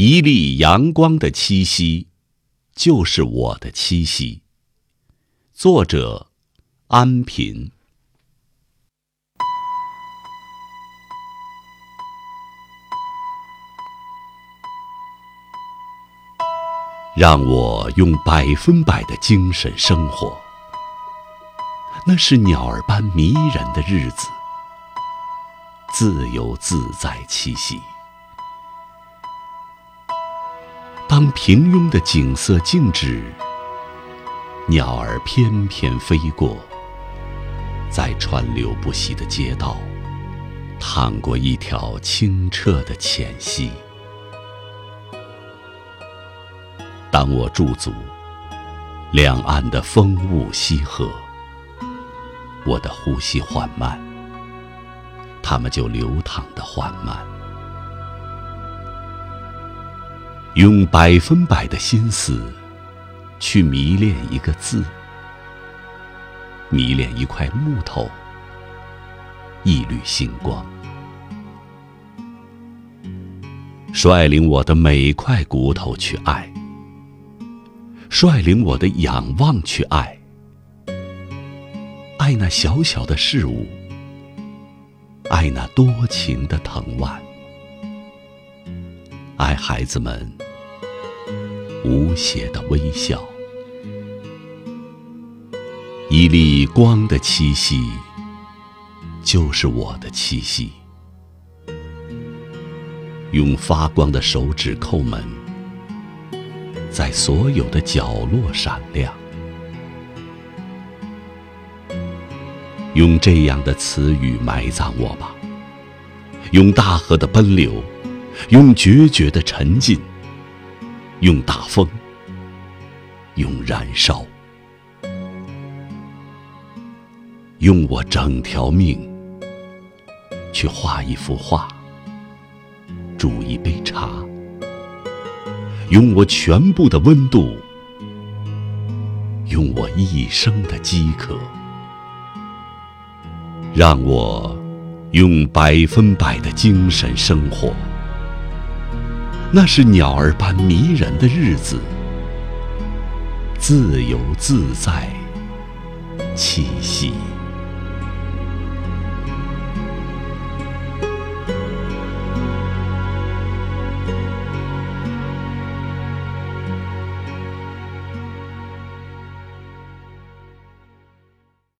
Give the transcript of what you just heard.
一粒阳光的气息，就是我的栖息。作者：安平。让我用百分百的精神生活，那是鸟儿般迷人的日子，自由自在栖息。当平庸的景色静止，鸟儿翩翩飞过，在川流不息的街道，淌过一条清澈的浅溪。当我驻足，两岸的风雾溪河，我的呼吸缓慢，它们就流淌的缓慢。用百分百的心思，去迷恋一个字，迷恋一块木头，一缕星光，率领我的每块骨头去爱。率领我的仰望去爱，爱那小小的事物，爱那多情的藤蔓，爱孩子们无邪的微笑，一粒光的气息，就是我的气息。用发光的手指叩门。在所有的角落闪亮，用这样的词语埋葬我吧。用大河的奔流，用决绝的沉浸，用大风，用燃烧，用我整条命去画一幅画，煮一杯茶。用我全部的温度，用我一生的饥渴，让我用百分百的精神生活。那是鸟儿般迷人的日子，自由自在，气息。